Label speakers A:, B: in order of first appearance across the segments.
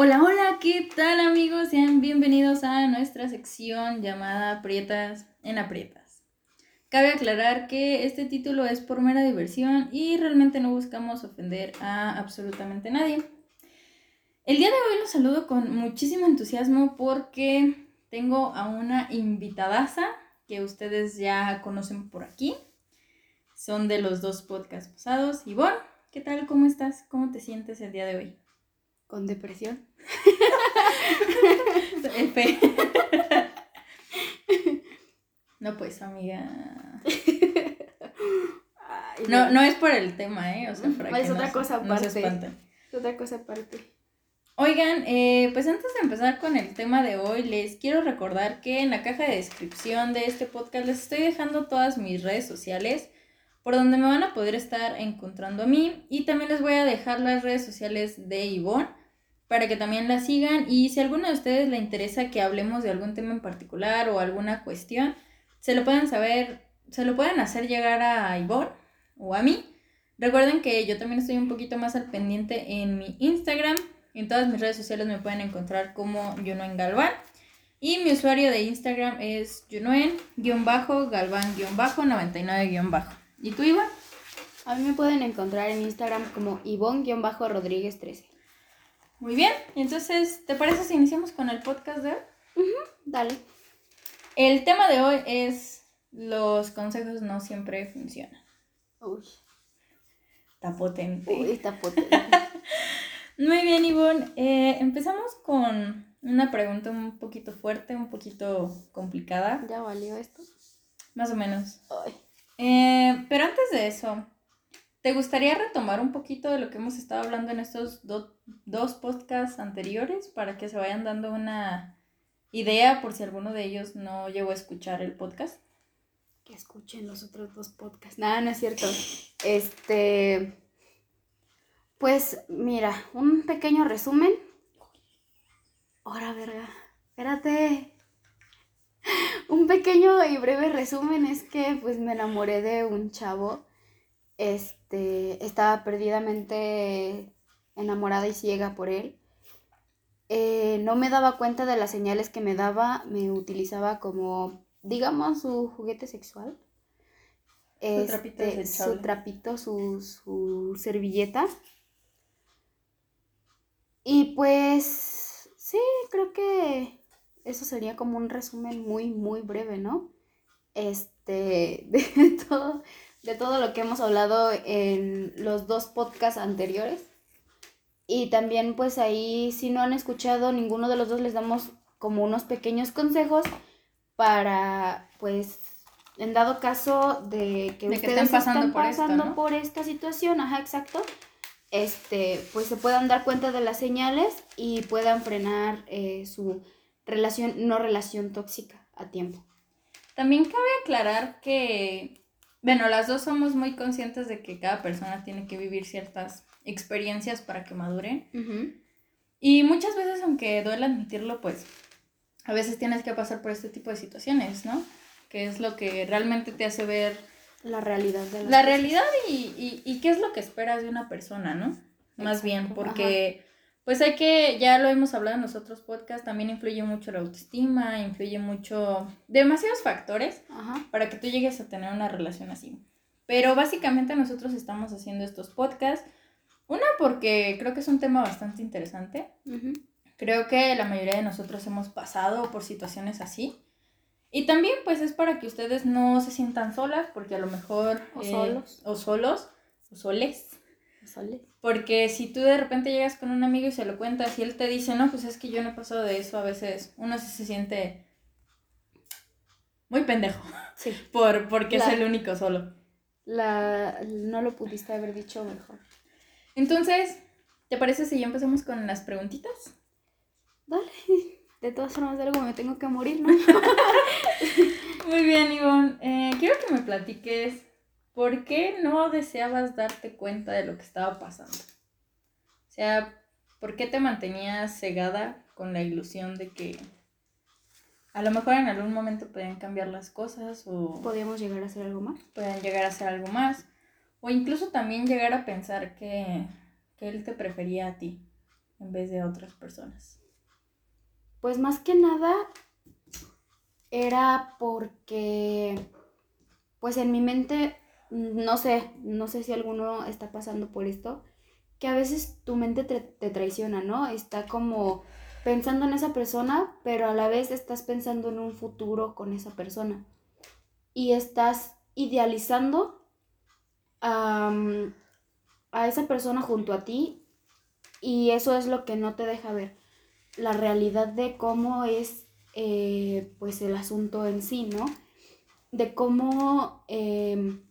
A: Hola, hola, ¿qué tal amigos? Sean bienvenidos a nuestra sección llamada Prietas en Aprietas. Cabe aclarar que este título es por mera diversión y realmente no buscamos ofender a absolutamente nadie. El día de hoy los saludo con muchísimo entusiasmo porque tengo a una invitadaza que ustedes ya conocen por aquí. Son de los dos podcasts pasados. Ivonne, ¿qué tal? ¿Cómo estás? ¿Cómo te sientes el día de hoy?
B: Con depresión.
A: F. No, pues, amiga.
B: Ay,
A: No, no es por el tema, ¿eh? O sea, para
B: Es
A: que
B: otra
A: no,
B: cosa aparte. Es otra cosa aparte.
A: Oigan, eh, pues antes de empezar con el tema de hoy, les quiero recordar que en la caja de descripción de este podcast les estoy dejando todas mis redes sociales por donde me van a poder estar encontrando a mí y también les voy a dejar las redes sociales de Ivonne para que también la sigan y si a alguno de ustedes le interesa que hablemos de algún tema en particular o alguna cuestión, se lo pueden saber, se lo pueden hacer llegar a Ivonne o a mí. Recuerden que yo también estoy un poquito más al pendiente en mi Instagram. En todas mis redes sociales me pueden encontrar como Junuen Galván. Y mi usuario de Instagram es Junuen-Galván-99- ¿Y tú, Iván?
B: A mí me pueden encontrar en Instagram como Ivonne-Rodríguez13.
A: Muy bien. Entonces, ¿te parece si iniciamos con el podcast de hoy?
B: Dale.
A: El tema de hoy es los consejos no siempre funcionan.
B: Uy,
A: Está potente.
B: uy, está potente.
A: Muy bien, Ivonne. Eh, empezamos con una pregunta un poquito fuerte, un poquito complicada,
B: ¿Ya valió esto?
A: más o menos.
B: Ay.
A: Eh, pero antes de eso, ¿te gustaría retomar un poquito de lo que hemos estado hablando en estos do- dos podcasts anteriores para que se vayan dando una idea por si alguno de ellos no llegó a escuchar el podcast?
B: Que escuchen los otros dos podcasts. Nada, no es cierto. Este. Pues mira, un pequeño resumen. Ahora, verga. Espérate. Un pequeño y breve resumen es que pues me enamoré de un chavo. Este, estaba perdidamente enamorada y ciega por él. Eh, no me daba cuenta de las señales que me daba, me utilizaba como, digamos, su juguete sexual.
A: Su trapito
B: Este,
A: desechable.
B: su trapito, su, su servilleta. Y pues, sí, creo que eso sería como un resumen muy, muy breve, ¿no? Este, de todo, de todo lo que hemos hablado en los dos podcasts anteriores. Y también pues ahí, si no han escuchado ninguno de los dos, les damos como unos pequeños consejos para, pues, en dado caso de que
A: De que
B: ustedes
A: estén pasando
B: están
A: por esto,
B: pasando
A: ¿no?
B: por esta situación, ajá, exacto, este, pues se puedan dar cuenta de las señales y puedan frenar eh, su relación, no relación tóxica a tiempo.
A: También cabe aclarar que, bueno, las dos somos muy conscientes de que cada persona tiene que vivir ciertas experiencias para que maduren. Y muchas veces, aunque duele admitirlo, pues a veces tienes que pasar por este tipo de situaciones, ¿no? Que es lo que realmente te hace ver
B: La realidad de
A: la
B: cosas.
A: realidad y, y, y qué es lo que esperas de una persona, ¿no? Más bien, porque pues hay que, ya lo hemos hablado en los otros podcasts, también influye mucho la autoestima, influye mucho demasiados factores
B: Ajá.
A: para que tú llegues a tener una relación así. Pero básicamente nosotros estamos haciendo estos podcasts, una porque creo que es un tema bastante interesante. Creo que la mayoría de nosotros hemos pasado por situaciones así. Y también pues es para que ustedes no se sientan solas, porque a lo mejor...
B: O solos.
A: O solos, o soles.
B: Soles.
A: Porque si tú de repente llegas con un amigo y se lo cuentas y él te dice, no, pues es que yo no he pasado de eso, a veces uno se siente muy pendejo,
B: Sí.
A: por, porque es el único solo.
B: La, no lo pudiste haber dicho mejor.
A: Entonces, ¿te parece si ya empezamos con las preguntitas?
B: Dale. De todas formas, de algo me tengo que morir, ¿no?
A: Muy bien, Ivonne. Eh, quiero que me platiques por qué no deseabas darte cuenta de lo que estaba pasando. O sea, ¿por qué te mantenías cegada con la ilusión de que a lo mejor en algún momento podían cambiar las cosas o
B: Podíamos llegar a hacer algo más.
A: podían llegar a hacer algo más? O incluso también llegar a pensar que, que él te prefería a ti. en vez de a otras personas?
B: Pues más que nada era porque, pues en mi mente, no sé, no sé si alguno está pasando por esto, que a veces tu mente te, te traiciona, ¿no? Está como pensando en esa persona, pero a la vez estás pensando en un futuro con esa persona. Y estás idealizando a esa persona junto a ti y eso es lo que no te deja ver la realidad de cómo es eh, pues el asunto en sí, ¿no? De cómo em,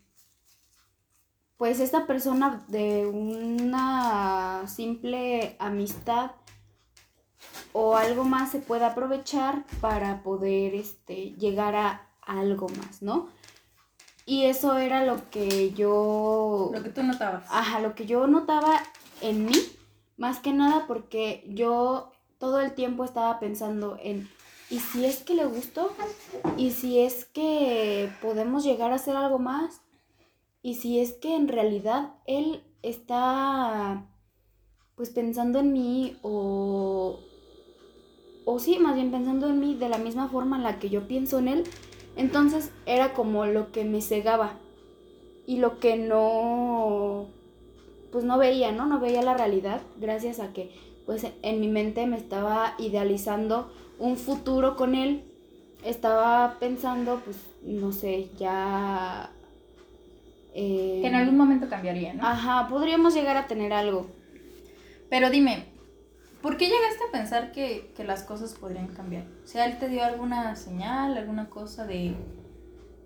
B: pues esta persona de una simple amistad o algo más se puede aprovechar para poder este, llegar a algo más, ¿no? Y eso era lo que yo...
A: Lo que tú notabas.
B: Ajá, lo que yo notaba en mí, más que nada porque yo todo el tiempo estaba pensando en, ¿y si es que le gustó? ¿Y si es que podemos llegar a hacer algo más? ¿Y si es que en realidad él está pues pensando en mí o o sí, más bien pensando en mí de la misma forma en la que yo pienso en él, entonces era como lo que me cegaba y lo que no, pues no veía, ¿no? No veía la realidad gracias a que pues en mi mente me estaba idealizando un futuro con él. Estaba pensando, pues, no sé, ya...
A: Eh, que en algún momento cambiaría, ¿no?
B: Ajá, podríamos llegar a tener algo.
A: Pero dime, ¿por qué llegaste a pensar que, que las cosas podrían cambiar? O sea, él te dio alguna señal, alguna cosa de...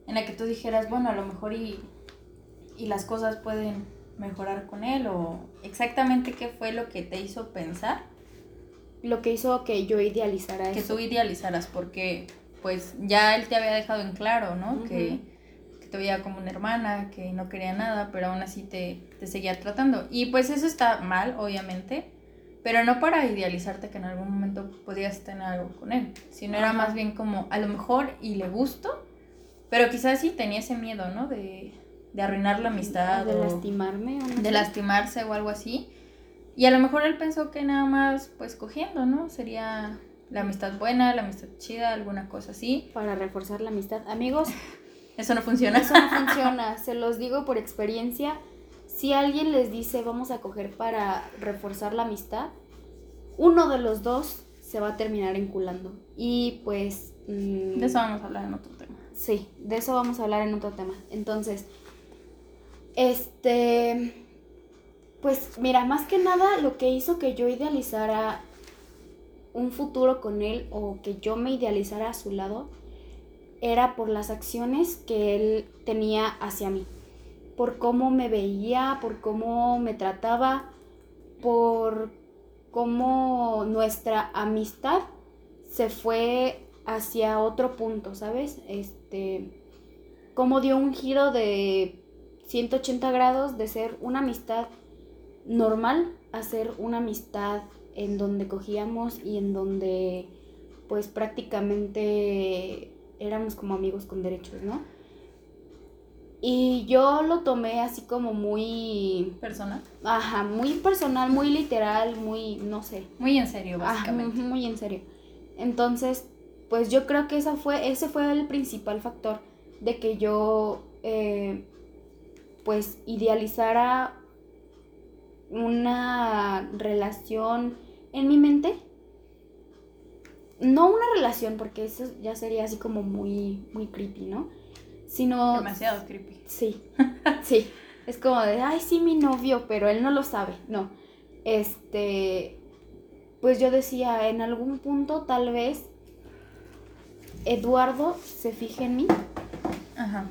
A: en la que tú dijeras, bueno, a lo mejor y, y las cosas pueden mejorar con él o exactamente qué fue lo que te hizo pensar?
B: Lo que hizo que yo idealizara
A: que eso. Que tú idealizaras porque pues ya él te había dejado en claro, ¿no? que, que, te veía como una hermana, que no quería nada, pero aún así te, te seguía tratando. Y pues eso está mal, obviamente, pero no para idealizarte que en algún momento podías tener algo con él, sino era más bien como a lo mejor y le gusto, pero quizás sí tenía ese miedo, ¿no? De, de arruinar la amistad.
B: De lastimarme.
A: O de lastimarse o algo así. Y a lo mejor él pensó que nada más, pues cogiendo, ¿no? Sería la amistad buena, la amistad chida, alguna cosa así.
B: Para reforzar la amistad. Amigos.
A: Eso no funciona.
B: Eso no funciona. Se los digo por experiencia. Si alguien les dice vamos a coger para reforzar la amistad, uno de los dos se va a terminar enculando. Y pues...
A: Mm, de eso vamos a hablar en otro tema.
B: Sí, de eso vamos a hablar en otro tema. Entonces, este, pues mira, más que nada lo que hizo que yo idealizara un futuro con él o que yo me idealizara a su lado era por las acciones que él tenía hacia mí, por cómo me veía, por cómo me trataba, por cómo nuestra amistad se fue hacia otro punto, ¿sabes? Este, cómo dio un giro de 180 grados de ser una amistad normal a ser una amistad en donde cogíamos y en donde pues prácticamente éramos como amigos con derechos, ¿no? Y yo lo tomé así como muy...
A: Personal.
B: Ajá, muy personal, muy literal, muy, no sé.
A: Muy en serio, básicamente.
B: muy en serio. Entonces, pues yo creo que esa fue, ese fue el principal factor de que yo eh, pues idealizara una relación en mi mente. No una relación, porque eso ya sería así como muy, muy creepy, ¿no? Sino...
A: Demasiado creepy.
B: Sí, sí. Es como de, ay, sí, mi novio, pero él no lo sabe. No. Este, pues yo decía, en algún punto tal vez Eduardo se fije en mí. Ajá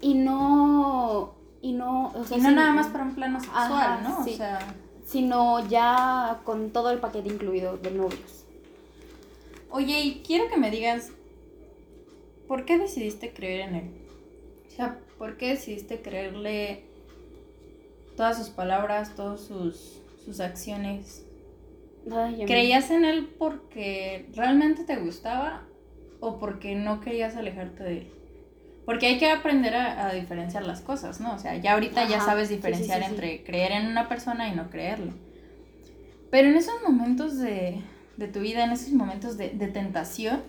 B: y no y no
A: o sea, y no nada más para un plano sexual no o sea
B: sino ya con todo el paquete incluido de novios
A: oye y quiero que me digas por qué decidiste creer en él o sea por qué decidiste creerle todas sus palabras todas sus sus acciones ¿Creías en él porque realmente te gustaba o porque no querías alejarte de él? Porque hay que aprender a, diferenciar las cosas, ¿no? O sea, ya ahorita ya sabes diferenciar entre creer en una persona y no creerle. Pero en esos momentos de, de tu vida, en esos momentos de, de tentación,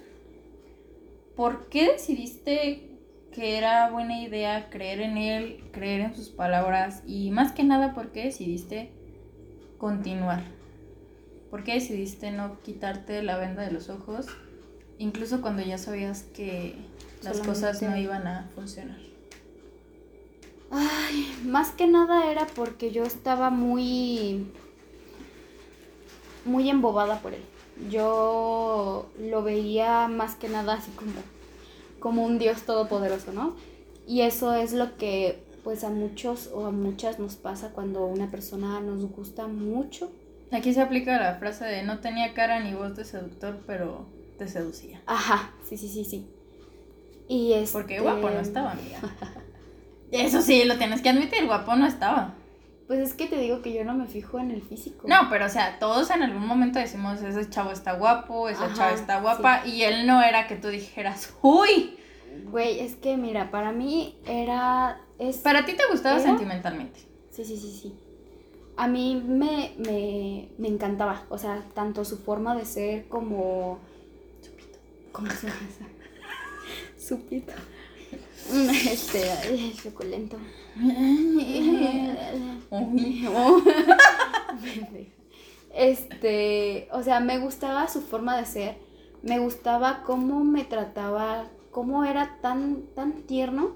A: ¿por qué decidiste que era buena idea creer en él, creer en sus palabras y más que nada por qué decidiste continuar? ¿Por qué decidiste no quitarte la venda de los ojos, incluso cuando ya sabías que las cosas no iban a funcionar?
B: Ay, más que nada era porque yo estaba muy. muy embobada por él. Yo lo veía más que nada así como. como un Dios todopoderoso, ¿no? Y eso es lo que pues a muchos o a muchas nos pasa cuando una persona nos gusta mucho.
A: Aquí se aplica la frase de no tenía cara ni voz de seductor, pero te seducía.
B: Ajá, sí, sí, sí, sí. Y es.
A: Porque guapo no estaba, amiga. Eso sí, lo tienes que admitir, guapo no estaba.
B: Pues es que te digo que yo no me fijo en el físico.
A: No, pero o sea, todos en algún momento decimos, ese chavo está guapo, esa
B: Ajá,
A: chava está guapa, y él no era que tú dijeras, uy,
B: Güey, es que mira, para mí era. Es...
A: para ti te gustaba
B: ¿Era?
A: sentimentalmente.
B: Sí, sí, sí, sí. A mí me, me, me encantaba, o sea, tanto su forma de ser como... ¿Cómo se llama esa? Supito. Mm, Este, ay, suculento.
A: Uy.
B: Este, o sea, me gustaba su forma de ser, me gustaba cómo me trataba, cómo era tan, tan tierno.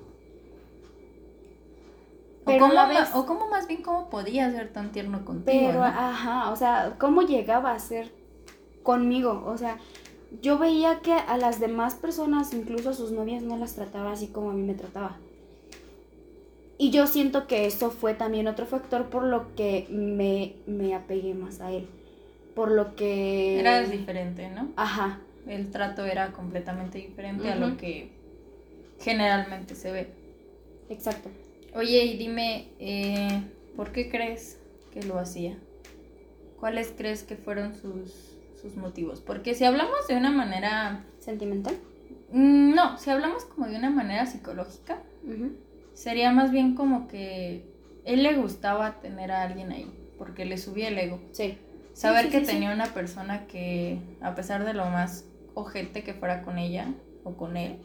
A: O
B: Pero
A: cómo,
B: vez-
A: o cómo más bien cómo podía ser tan tierno contigo.
B: Pero,
A: ¿no?
B: ajá, o sea, cómo llegaba a ser conmigo. O sea, yo veía que a las demás personas, incluso a sus novias, no las trataba así como a mí me trataba. Y yo siento que eso fue también otro factor por lo que me, me apegué más a él. Por lo que...
A: Eras diferente, ¿no?
B: Ajá,
A: El trato era completamente diferente a lo que generalmente se ve.
B: exacto.
A: Oye, y dime, eh, ¿por qué crees que lo hacía? ¿Cuáles crees que fueron sus, sus motivos? Porque si hablamos de una manera...
B: ¿Sentimental?
A: mm, No, si hablamos como de una manera psicológica, sería más bien como que él le gustaba tener a alguien ahí, porque le subía el ego.
B: Sí.
A: Saber
B: sí,
A: que
B: sí.
A: tenía una persona que, a pesar de lo más ojete que fuera con ella o con él,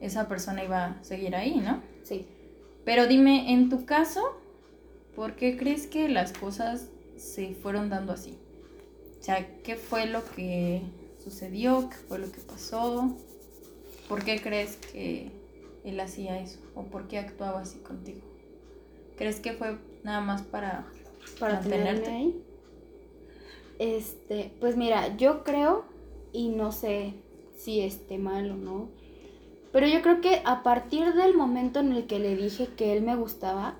A: esa persona iba a seguir ahí, ¿no?
B: Sí.
A: Pero dime, en tu caso, ¿por qué crees que las cosas se fueron dando así? O sea, ¿qué fue lo que sucedió? ¿Qué fue lo que pasó? ¿Por qué crees que él hacía eso? ¿O por qué actuaba así contigo? ¿Crees que fue nada más para
B: para
A: mantenerte?
B: ahí. Este, pues mira, yo creo, y no sé si esté mal o no, pero yo creo que a partir del momento en el que le dije que él me gustaba,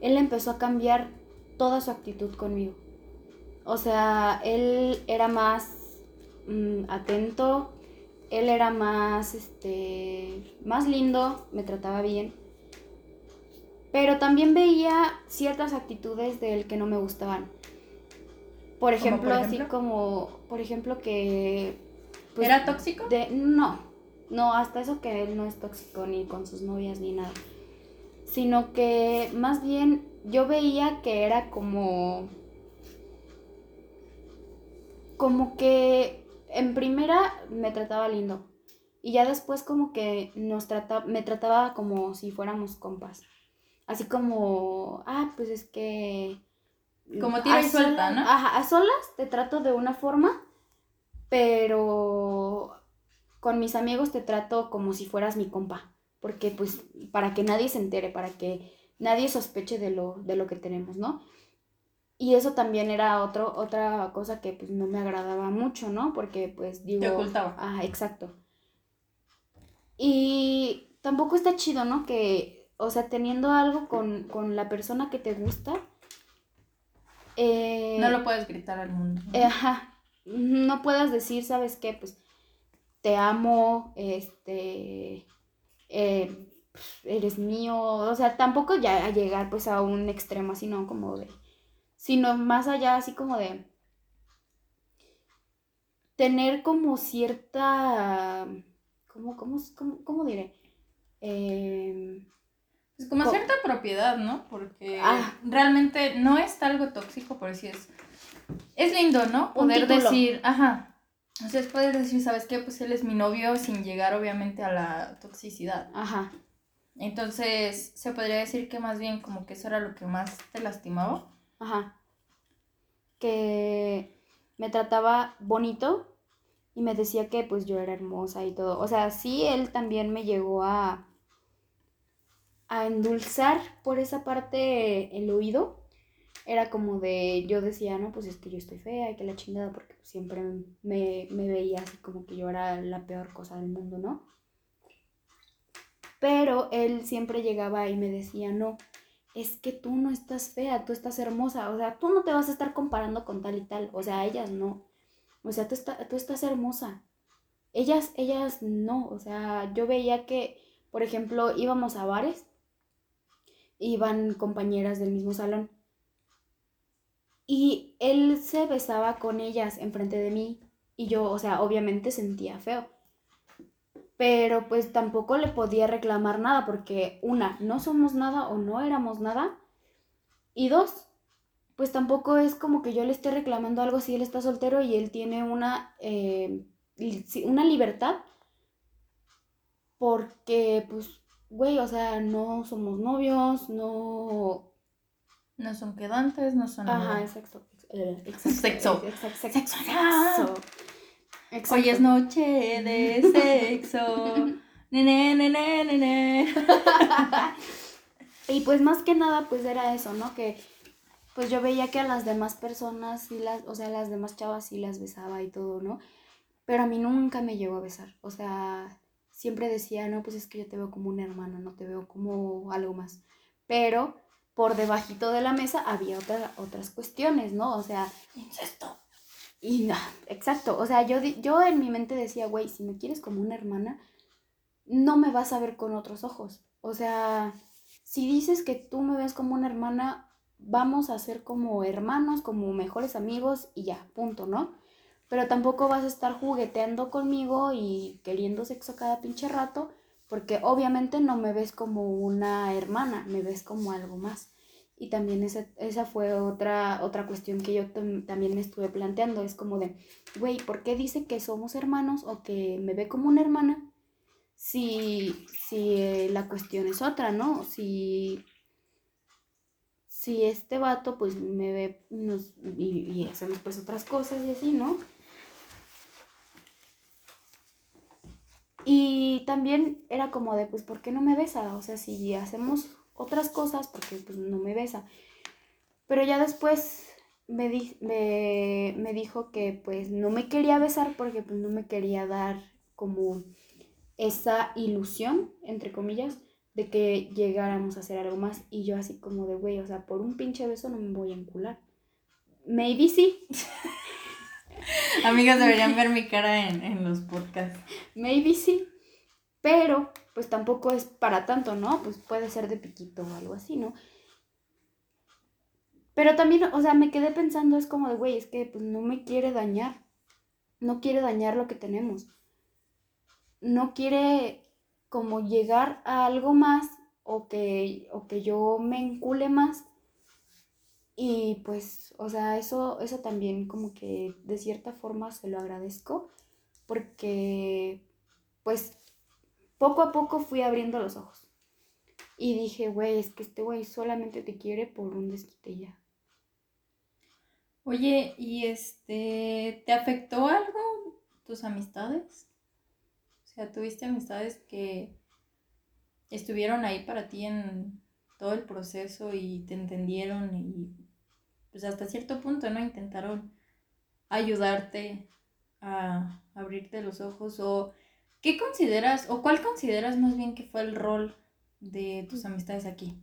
B: él empezó a cambiar toda su actitud conmigo. O sea, él era más mm, atento, él era más, este, más lindo, me trataba bien. Pero también veía ciertas actitudes de él que no me gustaban. Por
A: ¿Cómo
B: ejemplo,
A: por
B: así como, por ejemplo, que... pues,
A: ¿Era tóxico?
B: de, no, no, hasta eso que él no es tóxico ni con sus novias ni nada. Sino que más bien yo veía que era como... Como que en primera me trataba lindo. Y ya después como que nos trata, me trataba como si fuéramos compas. Así como, ah, pues es que...
A: Como tira y suelta, ¿no?
B: Ajá, a solas te trato de una forma, pero con mis amigos te trato como si fueras mi compa. Porque pues para que nadie se entere, para que nadie sospeche de lo, de lo que tenemos, ¿no? Y eso también era otro, otra cosa que pues no me agradaba mucho, ¿no? Porque pues digo...
A: Te ocultaba.
B: Ah, exacto. Y tampoco está chido, ¿no? Que, o sea, teniendo algo con, con la persona que te gusta, eh,
A: No lo puedes gritar al mundo. ¿no?
B: eh, ajá, no puedas decir, ¿sabes qué? Pues te amo, este, eh, eres mío, o sea, tampoco ya a llegar pues a un extremo así, ¿no? Como de, sino más allá así como de tener como cierta, ¿cómo, cómo, cómo, cómo diré? Em,
A: Es como
B: Co-
A: cierta propiedad, ¿no? Porque
B: Ah.
A: realmente no es algo tóxico, pero sí es es lindo, ¿no? Poder decir, ajá. O sea, es poder decir, ¿sabes qué? Pues él es mi novio sin llegar obviamente a la toxicidad.
B: Ajá.
A: Entonces, se podría decir que más bien como que eso era lo que más te lastimaba.
B: Ajá. Que me trataba bonito y me decía que pues yo era hermosa y todo. O sea, sí, él también me llegó a a endulzar por esa parte el oído. Era como de, yo decía, no, pues es que yo estoy fea y que la chingada, porque siempre me, me veía así como que yo era la peor cosa del mundo, ¿no? Pero él siempre llegaba y me decía, no, es que tú no estás fea, tú estás hermosa, o sea, tú no te vas a estar comparando con tal y tal, o sea, ellas no, o sea, tú, tú estás hermosa, ellas, ellas no, o sea, yo veía que, por ejemplo, íbamos a bares, iban compañeras del mismo salón, y él se besaba con ellas enfrente de mí, y yo, o sea, obviamente sentía feo pero pues tampoco le podía reclamar nada porque una, no somos nada o no éramos nada y dos, pues tampoco es como que yo le esté reclamando algo si él está soltero y él tiene una, eh, una libertad porque pues, güey, o sea, no somos novios, no...
A: No son quedantes, no son
B: Ajá,
A: nada.
B: exacto. eh, exacto,
A: Sexo.
B: exacto, sexo,
A: Sexo.
B: sexo.
A: Hoy es noche de sexo. Nene, nene, nene.
B: Y pues más que nada, pues era eso, ¿no? Que pues yo veía que a las demás personas, sí las, o sea, las demás chavas sí las besaba y todo, ¿no? Pero a mí nunca me llegó a besar. O sea, siempre decía, no, pues es que yo te veo como una hermana, no te veo como algo más. Pero por debajito de la mesa había otra- otras cuestiones, ¿no? O sea,
A: Incesto.
B: Y no, exacto. O sea, yo, yo en mi mente decía, güey, si me quieres como una hermana, no me vas a ver con otros ojos. O sea, si dices que tú me ves como una hermana, vamos a ser como hermanos, como mejores amigos y ya, punto, ¿no? Pero tampoco vas a estar jugueteando conmigo y queriendo sexo cada pinche rato, porque obviamente no me ves como una hermana, me ves como algo más. Y también esa, esa fue otra, otra cuestión que yo tam- también me estuve planteando. Es como de, güey, ¿por qué dice que somos hermanos o que me ve como una hermana? Si, si eh, la cuestión es otra, ¿no? Si, si este vato pues me ve nos- y, y hacemos pues otras cosas y así, ¿no? Y también era como de, pues, ¿por qué no me besa? O sea, si hacemos otras cosas, porque pues no me besa. Pero ya después me, di- me, me dijo que pues no me quería besar porque pues no me quería dar como esa ilusión, entre comillas, de que llegáramos a hacer algo más. Y yo así como de, güey, o sea, por un pinche beso no me voy a encular. Maybe sí,
A: Amigas, deberían ver mi cara en, en los podcasts.
B: maybe sí. Pero pues tampoco es para tanto, ¿no? Pues puede ser de piquito o algo así, ¿no? Pero también, o sea, me quedé pensando, es como de, güey, es que pues no me quiere dañar. No quiere dañar lo que tenemos. No quiere como llegar a algo más o que, o que yo me encule más. Y pues, o sea, eso, eso también como que de cierta forma se lo agradezco porque pues poco a poco fui abriendo los ojos. Y dije, güey, es que este güey solamente te quiere por un desquite ya.
A: Oye, ¿y este, te afectó algo tus amistades? O sea, ¿tuviste amistades que estuvieron ahí para ti en todo el proceso y te entendieron y pues hasta cierto punto, ¿no? Intentaron ayudarte a abrirte los ojos o ¿qué consideras o cuál consideras más bien que fue el rol de tus amistades aquí?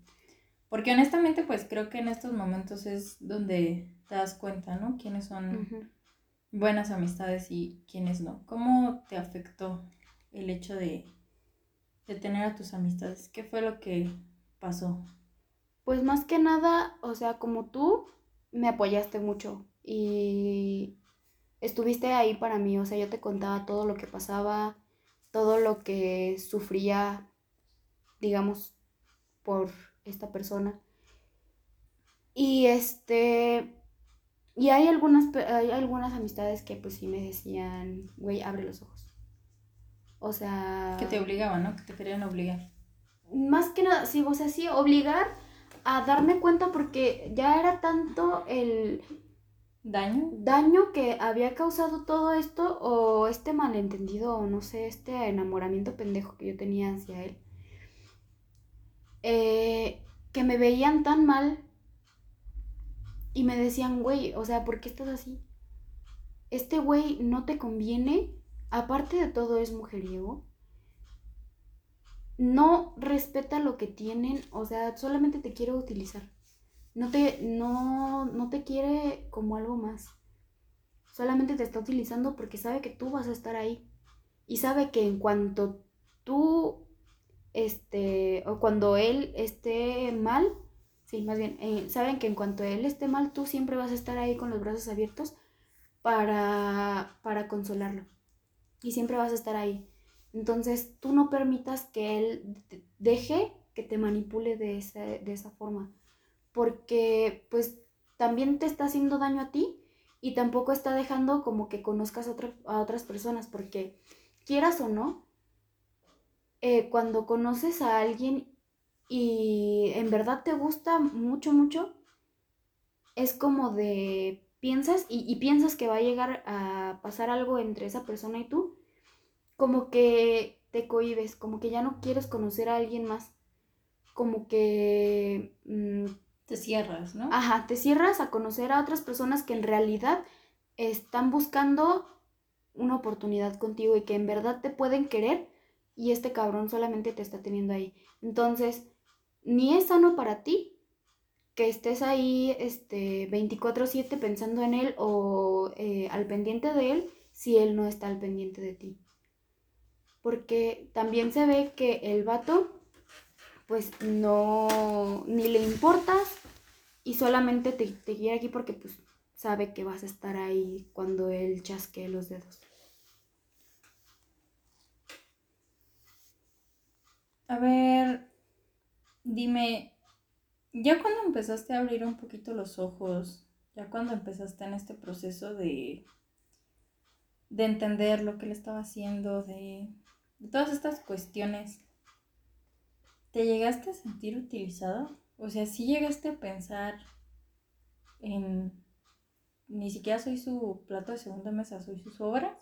A: Porque honestamente pues creo que en estos momentos es donde te das cuenta, ¿no? Quiénes son buenas amistades y quiénes no. ¿Cómo te afectó el hecho de, de tener a tus amistades? ¿Qué fue lo que pasó?
B: Pues más que nada, o sea, como tú me apoyaste mucho y estuviste ahí para mí, o sea, yo te contaba todo lo que pasaba, todo lo que sufría, digamos, por esta persona. Y este, Y hay algunas, hay algunas amistades que pues sí me decían, güey, abre los ojos. O sea...
A: Que te obligaban, ¿no? Que te querían obligar.
B: Más que nada, sí, o sea, sí, obligar a darme cuenta porque ya era tanto el
A: ¿Daño?
B: daño que había causado todo esto o este malentendido o no sé, este enamoramiento pendejo que yo tenía hacia él. eh, que me veían tan mal y me decían, güey, o sea, ¿por qué estás así? Este güey no te conviene, aparte de todo es mujeriego. No respeta lo que tienen, o sea, solamente te quiere utilizar. No te, no, no te quiere como algo más. Solamente te está utilizando porque sabe que tú vas a estar ahí. Y sabe que en cuanto tú, este, o cuando él esté mal, sí, más bien, eh, saben que en cuanto él esté mal, tú siempre vas a estar ahí con los brazos abiertos para, para consolarlo. Y siempre vas a estar ahí. Entonces, tú no permitas que él deje que te manipule de esa, de esa forma. Porque, pues, también te está haciendo daño a ti y tampoco está dejando como que conozcas a, otra- a otras personas. Porque, quieras o no, eh, cuando conoces a alguien y en verdad te gusta mucho, mucho, es como de piensas y, y piensas que va a llegar a pasar algo entre esa persona y tú, como que te cohibes, como que ya no quieres conocer a alguien más, como que, mm,
A: Te cierras, ¿no?
B: ajá, te cierras a conocer a otras personas que en realidad están buscando una oportunidad contigo y que en verdad te pueden querer y este cabrón solamente te está teniendo ahí. Entonces, ni es sano para ti que estés ahí este 24/7 pensando en él o eh, al pendiente de él si él no está al pendiente de ti. Porque también se ve que el vato pues no ni le importas y solamente te, te quiere aquí porque pues sabe que vas a estar ahí cuando él chasquee los dedos.
A: A ver, dime, ya cuando empezaste a abrir un poquito los ojos, ya cuando empezaste en este proceso de, de entender lo que le estaba haciendo, de, de todas estas cuestiones, ¿te llegaste a sentir utilizada? O sea, ¿sí llegaste a pensar en, ni siquiera soy su plato de segunda mesa, soy sus obras?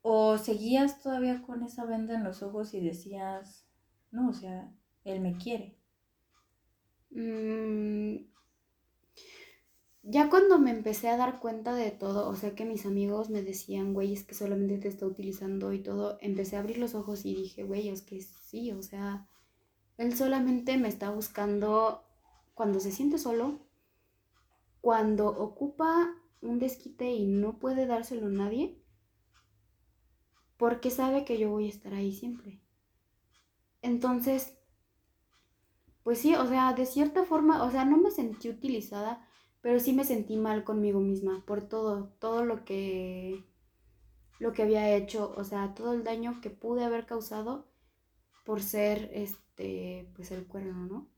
A: ¿O seguías todavía con esa venda en los ojos y decías, no, o sea, él me quiere?
B: Mm, ya cuando me empecé a dar cuenta de todo, o sea que mis amigos me decían, güey, es que solamente te está utilizando y todo, empecé a abrir los ojos y dije, güey, es que sí, o sea, él solamente me está buscando cuando se siente solo, cuando ocupa un desquite y no puede dárselo a nadie, porque sabe que yo voy a estar ahí siempre. Entonces, pues sí, o sea, de cierta forma, o sea, no me sentí utilizada, pero sí me sentí mal conmigo misma por todo, todo lo que lo que había hecho, o sea, todo el daño que pude haber causado por ser este, pues el cuerno, ¿no?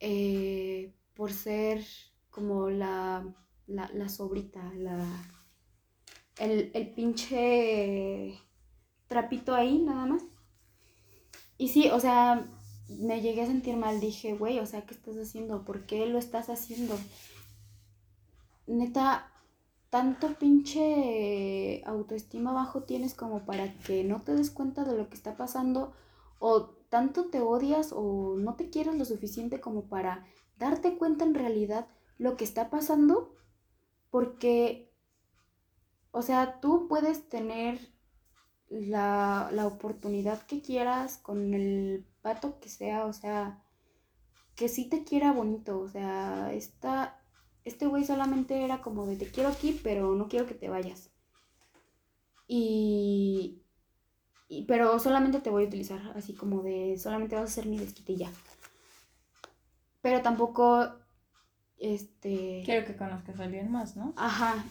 B: Eh, por ser como la, la, la sobrita, la, el, el pinche trapito ahí, nada más. Y sí, o sea, me llegué a sentir mal, dije, güey, o sea, ¿qué estás haciendo? ¿Por qué lo estás haciendo? Neta, tanto pinche autoestima bajo tienes como para que no te des cuenta de lo que está pasando o tanto te odias o no te quieres lo suficiente como para darte cuenta en realidad lo que está pasando porque, o sea, tú puedes tener la, la oportunidad que quieras con el pato que sea, o sea, que sí te quiera bonito, o sea, esta, este güey solamente era como de te quiero aquí, pero no quiero que te vayas. Y, y- pero solamente te voy a utilizar, así como de solamente vas a ser mi ya. Pero tampoco, este...
A: Quiero que conozcas a alguien más, ¿no?
B: Ajá,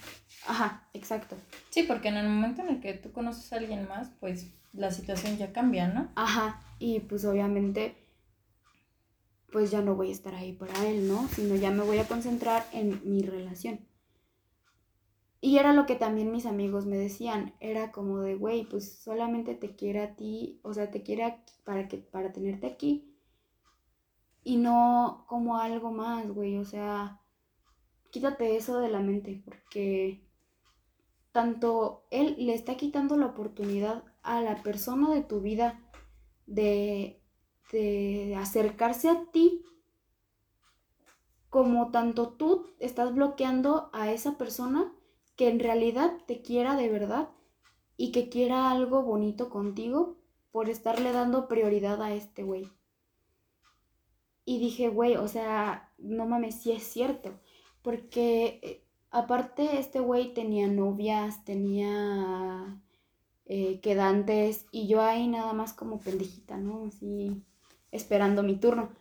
B: ajá, exacto.
A: Sí, porque en el momento en el que tú conoces a alguien más, pues la situación ya cambia, ¿no?
B: Ajá, y pues obviamente, pues ya no voy a estar ahí para él, ¿no? Sino ya me voy a concentrar en mi relación. Y era lo que también mis amigos me decían, era como de, güey, pues solamente te quiere a ti, o sea, te quiere para, que, para tenerte aquí y no como algo más, güey, o sea, quítate eso de la mente porque tanto él le está quitando la oportunidad a la persona de tu vida de, de acercarse a ti como tanto tú estás bloqueando a esa persona que en realidad te quiera de verdad y que quiera algo bonito contigo por estarle dando prioridad a este güey. Y dije, güey, o sea, no mames, sí es cierto. Porque eh, aparte este güey tenía novias, tenía eh, quedantes y yo ahí nada más como pendejita, ¿no? Así esperando mi turno.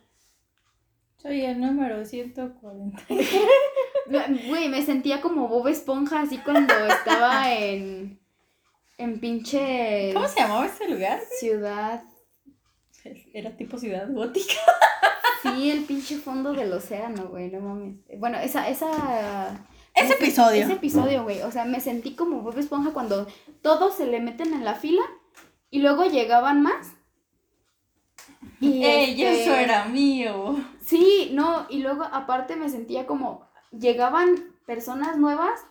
A: Soy el número 140.
B: Güey, me sentía como Bob Esponja así cuando estaba en. En pinche.
A: ¿Cómo se llamaba ese lugar?
B: Ciudad.
A: Era tipo ciudad gótica.
B: Sí, el pinche fondo del océano, güey, no mames. Bueno, esa, esa.
A: Ese episodio.
B: Ese episodio, güey. O sea, me sentí como Bob Esponja cuando todos se le meten en la fila y luego llegaban más.
A: Y Ey, eso este, era mío.
B: Sí, no, y luego aparte me sentía como llegaban personas nuevas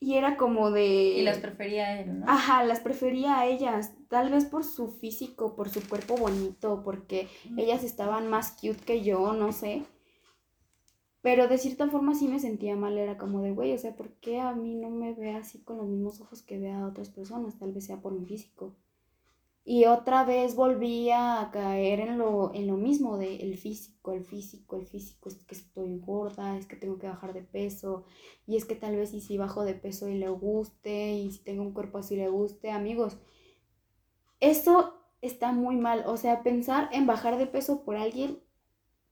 B: y era como de...
A: Y las prefería a él, ¿no?
B: Ajá, las prefería a ellas, tal vez por su físico, por su cuerpo bonito, porque ellas estaban más cute que yo, no sé. Pero de cierta forma sí me sentía mal, era como de, güey, o sea, ¿por qué a mí no me ve así con los mismos ojos que ve a otras personas? Tal vez sea por mi físico. Y otra vez volví a caer en lo, en lo mismo de el físico, el físico, el físico, es que estoy gorda, es que tengo que bajar de peso, y es que tal vez y si bajo de peso y le guste, y si tengo un cuerpo así le guste, amigos, eso está muy mal, o sea, pensar en bajar de peso por alguien,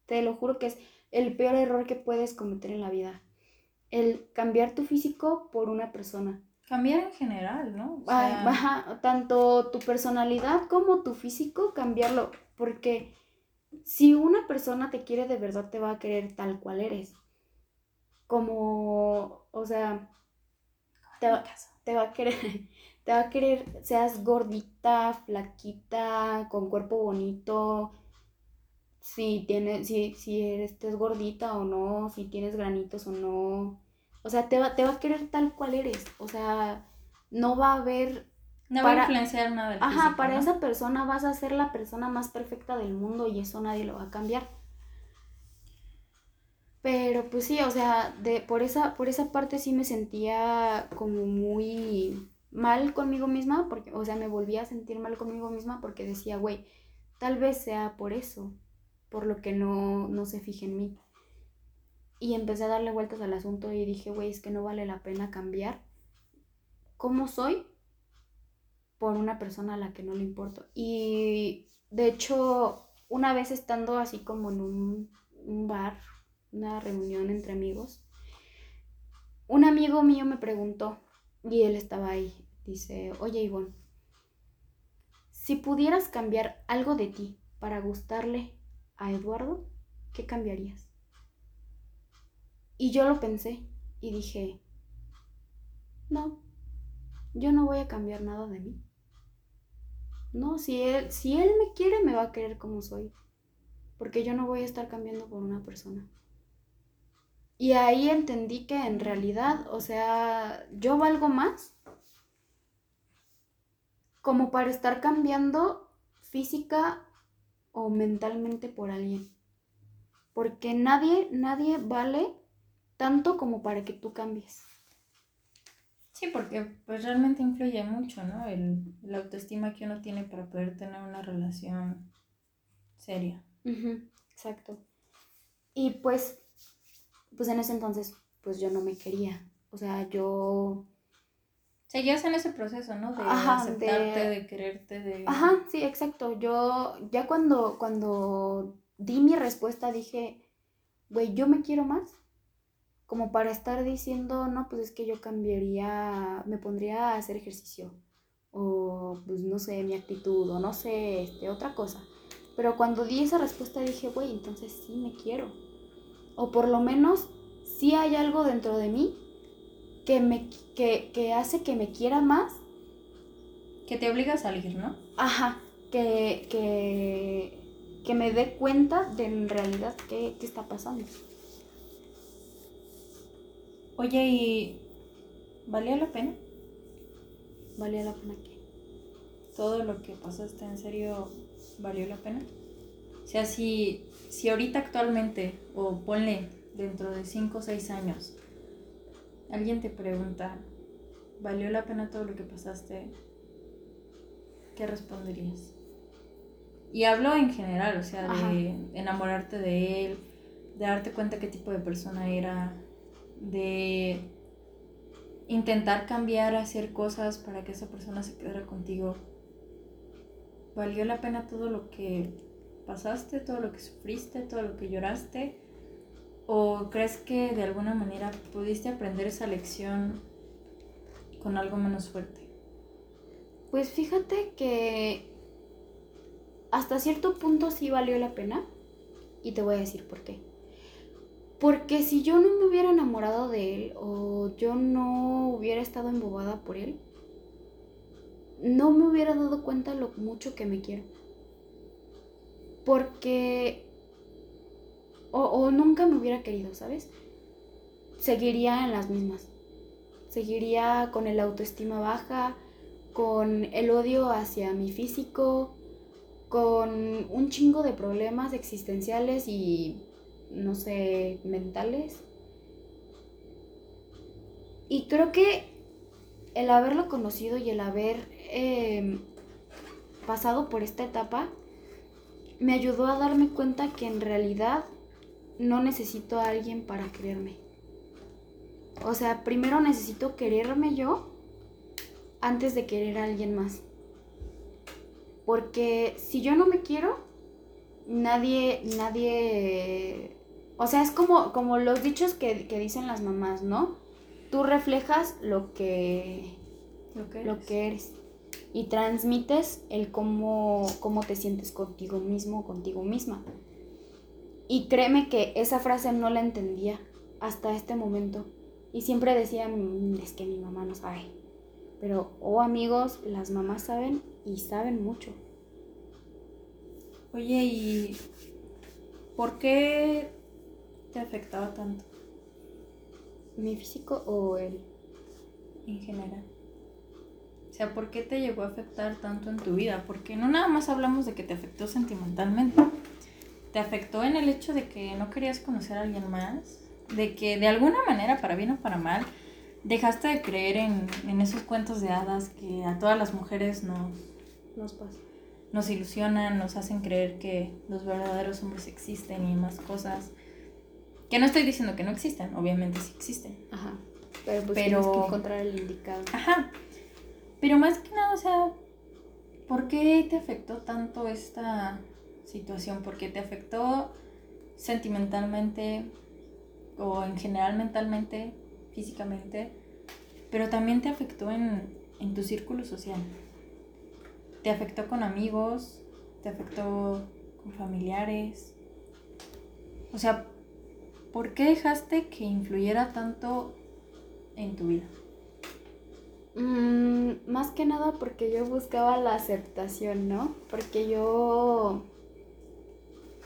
B: te lo juro que es el peor error que puedes cometer en la vida, el cambiar tu físico por una persona.
A: Cambiar en general, ¿no?
B: tanto tu personalidad como tu físico, cambiarlo. Porque si una persona te quiere de verdad, te va a querer tal cual eres. Como, o sea, te va, te va a querer, te va a querer, seas gordita, flaquita, con cuerpo bonito, si tienes, si, si eres, gordita o no, si tienes granitos o no, o sea, te va, te va a querer tal cual eres. O sea, no va a haber...
A: No va a influenciar nada.
B: Del ajá, para esa persona vas a ser la persona más perfecta del mundo y eso nadie lo va a cambiar. Pero pues sí, o sea, de, por, esa, por esa parte sí me sentía como muy mal conmigo misma, porque, o sea, me volvía a sentir mal conmigo misma porque decía, güey, tal vez sea por eso, por lo que no, no se fije en mí. Y empecé a darle vueltas al asunto y dije, güey, es que no vale la pena cambiar cómo soy por una persona a la que no le importo. Y de hecho, una vez estando así como en un, bar, una reunión entre amigos, un amigo mío me preguntó, y él estaba ahí, dice, oye Ivonne, si pudieras cambiar algo de ti para gustarle a Eduardo, ¿qué cambiarías? Y yo lo pensé y dije, no, yo no voy a cambiar nada de mí. No, si él, si él me quiere, me va a querer como soy. Porque yo no voy a estar cambiando por una persona. Y ahí entendí que en realidad, o sea, yo valgo más como para estar cambiando física o mentalmente por alguien. Porque nadie, nadie vale tanto como para que tú cambies.
A: Sí, porque pues realmente influye mucho, ¿no? El, la autoestima que uno tiene para poder tener una relación seria.
B: exacto. Y pues, pues en ese entonces, pues yo no me quería. O sea, yo...
A: Seguías en ese proceso, ¿no? De aceptarte, de... quererte, de...
B: Ajá, sí, exacto. Yo ya cuando, cuando di mi respuesta dije, güey, yo me quiero más como para estar diciendo, no, pues es que yo cambiaría, me pondría a hacer ejercicio, o pues no sé, mi actitud, o no sé, este, otra cosa. Pero cuando di esa respuesta dije, güey, entonces sí me quiero. O por lo menos sí hay algo dentro de mí que me que, que hace que me quiera más.
A: Que te obliga a salir, ¿no?
B: Ajá, que, que, que me dé cuenta de en realidad qué, qué está pasando.
A: Oye, ¿y valía la pena?
B: ¿Valía la pena que?
A: ¿Todo lo que pasaste en serio valió la pena? O sea, si, si ahorita actualmente, o ponle dentro de 5 o 6 años, alguien te pregunta, ¿valió la pena todo lo que pasaste? ¿Qué responderías? Y hablo en general, o sea,
B: Ajá.
A: de enamorarte de él, de darte cuenta qué tipo de persona era, de intentar cambiar, hacer cosas para que esa persona se quedara contigo. ¿Valió la pena todo lo que pasaste, todo lo que sufriste, todo lo que lloraste? ¿O crees que de alguna manera pudiste aprender esa lección con algo menos fuerte?
B: Pues fíjate que hasta cierto punto sí valió la pena. Y te voy a decir por qué. Porque si yo no me hubiera enamorado de él o yo no hubiera estado embobada por él, no me hubiera dado cuenta lo mucho que me quiero. Porque... O, o nunca me hubiera querido, ¿sabes? Seguiría en las mismas. Seguiría con el autoestima baja, con el odio hacia mi físico, con un chingo de problemas existenciales y, no sé, mentales. Y creo que el haberlo conocido y el haber eh, pasado por esta etapa me ayudó a darme cuenta que en realidad no necesito a alguien para quererme. O sea, primero necesito quererme yo antes de querer a alguien más. Porque si yo no me quiero, nadie, nadie... O sea, es como, como los dichos que, que dicen las mamás, ¿no? Tú reflejas lo que,
A: Lo que,
B: lo
A: eres.
B: que eres y transmites el cómo, cómo te sientes contigo mismo o contigo misma. Y créeme que esa frase no la entendía hasta este momento. Y siempre decía, "Mm, es que mi mamá no sabe. Pero, oh amigos, las mamás saben y saben mucho.
A: Oye, ¿y por qué te afectaba tanto
B: ¿Mi físico o él?
A: en general? O sea, ¿por qué te llegó a afectar tanto en tu vida? Porque no nada más hablamos de que te afectó sentimentalmente. Te afectó en el hecho de que no querías conocer a alguien más. De que de alguna manera, para bien o para mal, dejaste de creer en, en esos cuentos de hadas que a todas las mujeres nos,
B: Nos pasa.
A: nos ilusionan, nos hacen creer que los verdaderos hombres existen y más cosas. Que no estoy diciendo que no existen, obviamente sí existen.
B: Ajá. Pero pues
A: Pero-
B: tienes que encontrar el indicado.
A: Ajá. Pero más que nada, o sea, ¿por qué te afectó tanto esta situación? ¿Por qué te afectó sentimentalmente o en general mentalmente, físicamente? Pero también te afectó en, en tu círculo social. Te afectó con amigos, te afectó con familiares. O sea, ¿por qué dejaste que influyera tanto en tu vida?
B: Mm, más que nada porque yo buscaba la aceptación, ¿no? Porque yo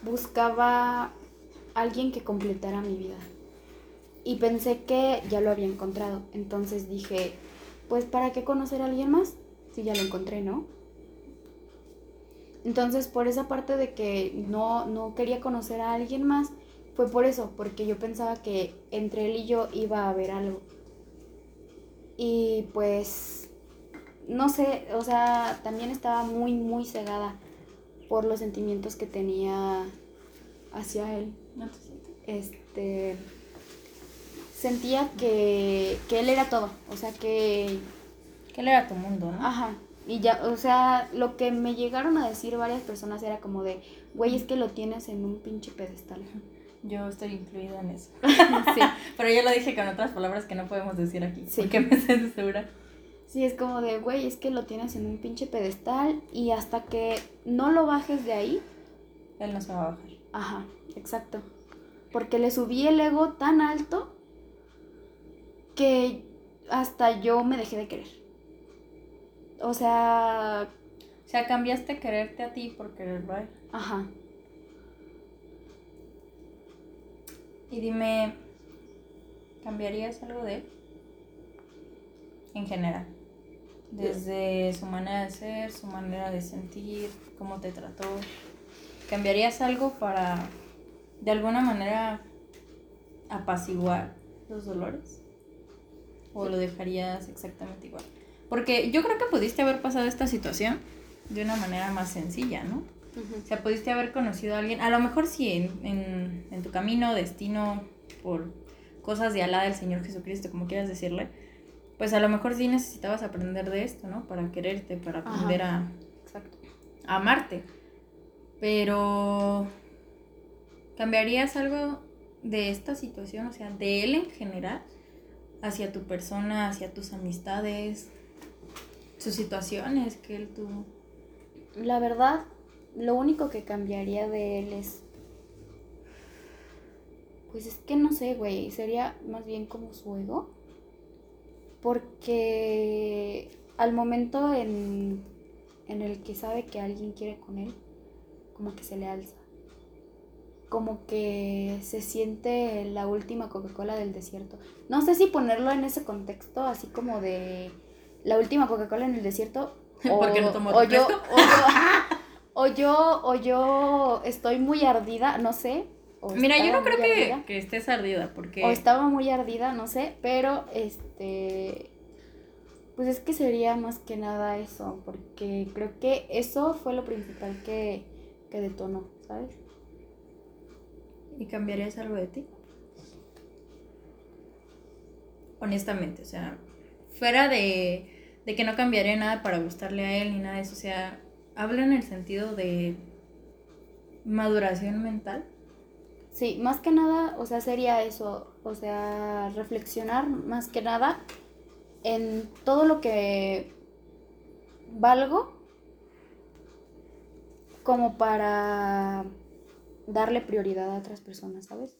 B: buscaba alguien que completara mi vida. Y pensé que ya lo había encontrado. Entonces dije, pues ¿para qué conocer a alguien más? Si ya lo encontré, ¿no? Entonces por esa parte de que no, no quería conocer a alguien más, fue por eso, porque yo pensaba que entre él y yo iba a haber algo. Y pues, no sé, o sea, también estaba muy, muy cegada por los sentimientos que tenía hacia él.
A: ¿No te sientes?
B: Este, sentía que, que él era todo, o sea, que,
A: Que él era tu mundo, ¿no?
B: ajá, y ya, o sea, lo que me llegaron a decir varias personas era como de, güey, es que lo tienes en un pinche pedestal.
A: Yo estoy incluida en eso.
B: sí,
A: Pero yo lo dije con otras palabras que no podemos decir aquí.
B: Sí.
A: Porque me siento segura.
B: sí, es como de, güey, es que lo tienes en un pinche pedestal y hasta que no lo bajes de ahí,
A: Él no se va a bajar.
B: Ajá, exacto. Porque le subí el ego tan alto que hasta yo me dejé de querer. O sea,
A: O sea, cambiaste quererte a ti por quererlo a él.
B: ajá.
A: Y dime, ¿cambiarías algo de él? En general. Desde su manera de ser, su manera de sentir, cómo te trató. ¿Cambiarías algo para, de alguna manera, apaciguar los dolores? ¿O lo dejarías exactamente igual? Porque yo creo que pudiste haber pasado esta situación de una manera más sencilla, ¿no? O sea, pudiste haber conocido a alguien, a lo mejor sí, en, en, en tu camino, destino, por cosas de Alá del Señor Jesucristo, como quieras decirle, pues a lo mejor sí necesitabas aprender de esto, ¿no? Para quererte, para
B: Ajá.
A: aprender a,
B: Exacto.
A: a amarte. Pero, ¿cambiarías algo de esta situación? O sea, de él en general, hacia tu persona, hacia tus amistades, sus situaciones que él tuvo.
B: La verdad, lo único que cambiaría de él es. Pues es que no sé, güey. Sería más bien como su ego. Porque al momento en, en el que sabe que alguien quiere con él, como que se le alza. Como que se siente la última Coca-Cola del desierto. No sé si ponerlo en ese contexto, así como de la última Coca-Cola en el desierto.
A: Porque no tomó
B: o yo, o yo, o yo, o yo estoy muy ardida, no sé. o
A: Mira, yo no creo que, que estés ardida, porque...
B: O estaba muy ardida, no sé, pero este. Pues es que sería más que nada eso, porque creo que eso fue lo principal que, que detonó, ¿sabes?
A: ¿Y cambiarías algo de ti? Honestamente, o sea, fuera de, de que no cambiaría nada para gustarle a él ni nada de eso, o sea, habla en el sentido de maduración mental.
B: Sí, más que nada, o sea, sería eso, o sea, reflexionar más que nada en todo lo que valgo como para darle prioridad a otras personas, ¿sabes?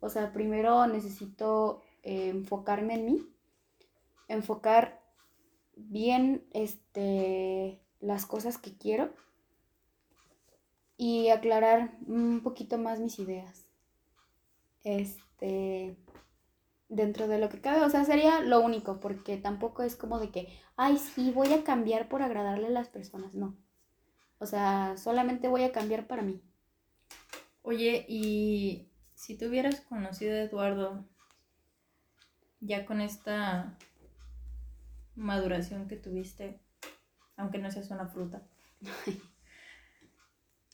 B: O sea, primero necesito eh, enfocarme en mí, enfocar bien este, las cosas que quiero y aclarar un poquito más mis ideas. Este, dentro de lo que cabe, o sea, sería lo único, porque tampoco es como de que, ay, sí, voy a cambiar por agradarle a las personas, no. O sea, solamente voy a cambiar para mí.
A: Oye, y si tú hubieras conocido a Eduardo ya con esta maduración que tuviste, aunque no seas una fruta,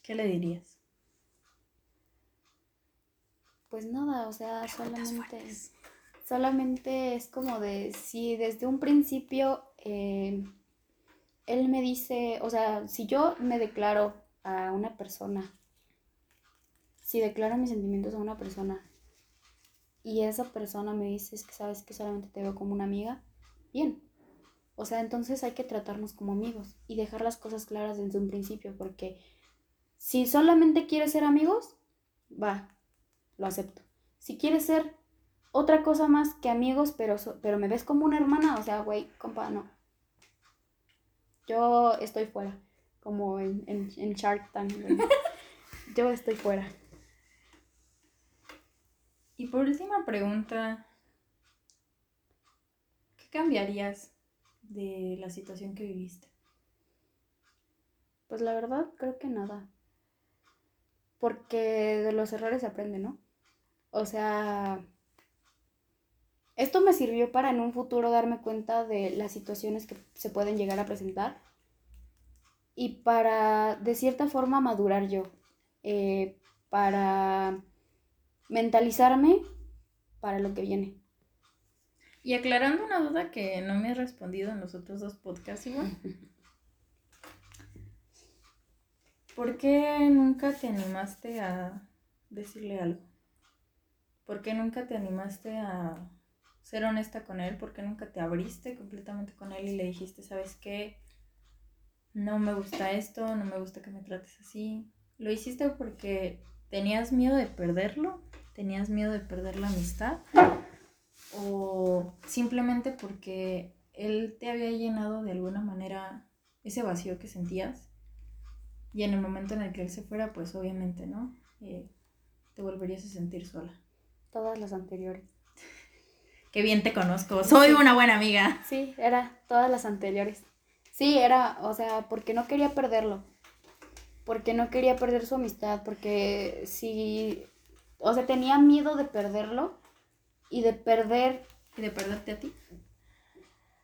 A: ¿qué le dirías?
B: Pues nada, o sea,
A: Preguntas
B: solamente,
A: fuertes.
B: solamente es como de si desde un principio eh, él me dice, o sea, si yo me declaro a una persona, si declaro mis sentimientos a una persona y esa persona me dice es que sabes que solamente te veo como una amiga, bien. O sea, entonces hay que tratarnos como amigos y dejar las cosas claras desde un principio, porque si solamente quieres ser amigos, va, lo acepto. Si quieres ser otra cosa más que amigos, pero, so- pero me ves como una hermana, o sea, güey, compa, no. Yo estoy fuera, como en, en, en Shark Tank. Yo estoy fuera.
A: Y por última pregunta, ¿qué cambiarías de la situación que viviste?
B: Pues la verdad, creo que nada. Porque de los errores se aprende, ¿no? O sea, esto me sirvió para en un futuro darme cuenta de las situaciones que se pueden llegar a presentar y para, de cierta forma, madurar yo. eh, para mentalizarme para lo que viene.
A: Y aclarando una duda que no me has respondido en los otros dos podcasts, igual. ¿Por qué nunca te animaste a decirle algo? ¿Por qué nunca te animaste a ser honesta con él? ¿Por qué nunca te abriste completamente con él y le dijiste, sabes qué? No me gusta esto, no me gusta que me trates así. ¿Lo hiciste porque tenías miedo de perderlo? ¿Tenías miedo de perder la amistad? O simplemente porque él te había llenado de alguna manera ese vacío que sentías y en el momento en el que él se fuera, pues obviamente, ¿no? Eh, te volverías a sentir sola.
B: Todas las anteriores.
A: Qué bien te conozco, soy una buena amiga.
B: Sí, era todas las anteriores. Sí, era, o sea, porque no quería perderlo. Porque no quería perder su amistad, porque si, o sea, tenía miedo de perderlo y de perder...
A: ¿Y de perderte a ti?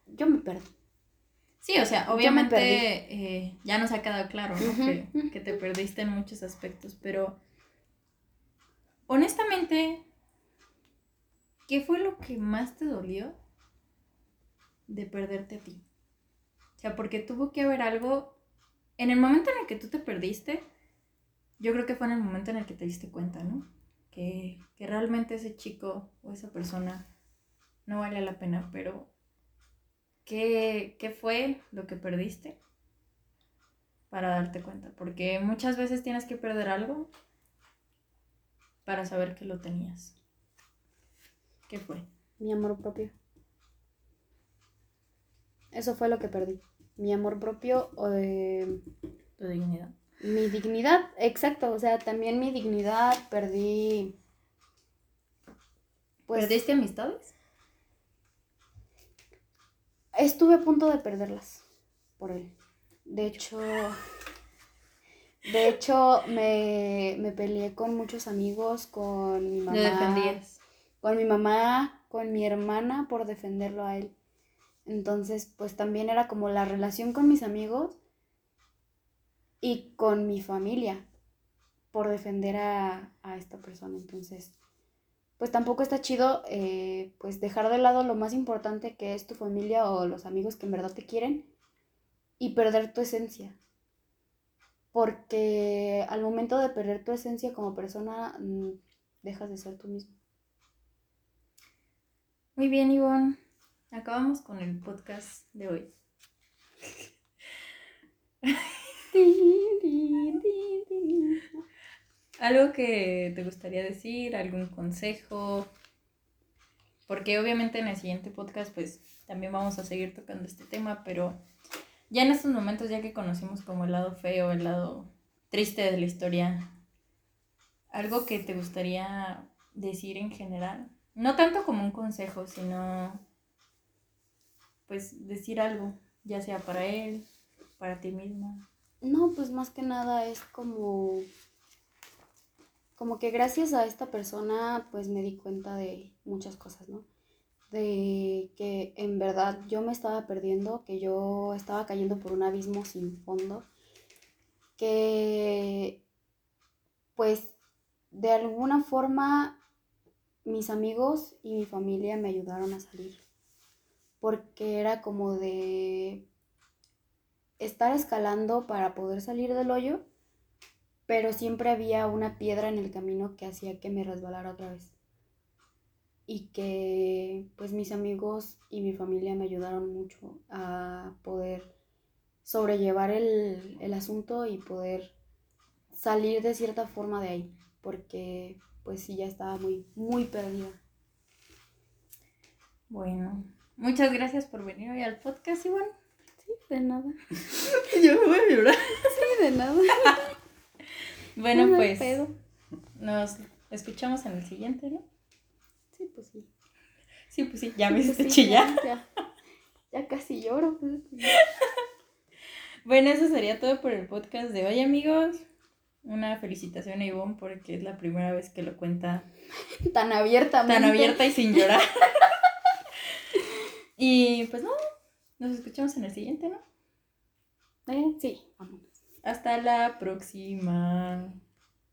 B: Yo me perdí.
A: Sí, o sea, obviamente eh, ya nos ha quedado claro, ¿no? que, que te perdiste en muchos aspectos, pero honestamente, ¿qué fue lo que más te dolió de perderte a ti? O sea, porque tuvo que haber algo, en el momento en el que tú te perdiste, yo creo que fue en el momento en el que te diste cuenta, ¿no? Que, que realmente ese chico o esa persona no vale la pena, pero ¿qué, ¿qué fue lo que perdiste? Para darte cuenta, porque muchas veces tienes que perder algo para saber que lo tenías. ¿Qué fue?
B: Mi amor propio. Eso fue lo que perdí. Mi amor propio o de...
A: Tu dignidad.
B: Mi dignidad, exacto. O sea, también mi dignidad perdí...
A: Pues, ¿Perdiste amistades?
B: Estuve a punto de perderlas por él. De hecho... De hecho, me, me peleé con muchos amigos, con mi mamá. defendías? Con mi mamá, con mi hermana por defenderlo a él. Entonces, pues también era como la relación con mis amigos y con mi familia por defender a, a esta persona. Entonces, pues tampoco está chido eh, pues dejar de lado lo más importante que es tu familia o los amigos que en verdad te quieren y perder tu esencia porque al momento de perder tu esencia como persona, mm, dejas de ser tú mismo.
A: Muy bien, Ivonne. Acabamos con el podcast de hoy. ¿Algo que te gustaría decir? ¿Algún consejo? Porque obviamente en el siguiente podcast pues también vamos a seguir tocando este tema, pero ya en estos momentos, ya que conocimos como el lado feo, el lado triste de la historia, algo que te gustaría decir en general, no tanto como un consejo, sino pues decir algo, ya sea para él, para ti misma.
B: No, pues más que nada es como como que gracias a esta persona pues me di cuenta de muchas cosas, ¿no? de que en verdad yo me estaba perdiendo, que yo estaba cayendo por un abismo sin fondo, que pues de alguna forma mis amigos y mi familia me ayudaron a salir, porque era como de estar escalando para poder salir del hoyo, pero siempre había una piedra en el camino que hacía que me resbalara otra vez y que pues mis amigos y mi familia me ayudaron mucho a poder sobrellevar el, el, asunto y poder salir de cierta forma de ahí, porque pues sí, ya estaba muy, muy perdida.
A: Bueno, muchas gracias por venir hoy al podcast, Iván.
B: Sí, de nada.
A: Yo me voy a llorar.
B: Sí, de nada.
A: bueno, pues nos escuchamos en el siguiente, ¿no?
B: Sí, pues sí.
A: Sí, pues sí, ya me hiciste pues chillar.
B: Ya, casi lloro. Pues.
A: bueno, eso sería todo por el podcast de hoy, amigos. Una felicitación a Ivonne porque es la primera vez que lo cuenta
B: tan abiertamente.
A: Tan abierta y sin llorar. y pues no, nos escuchamos en el siguiente, ¿no?
B: Eh, sí.
A: Hasta la próxima.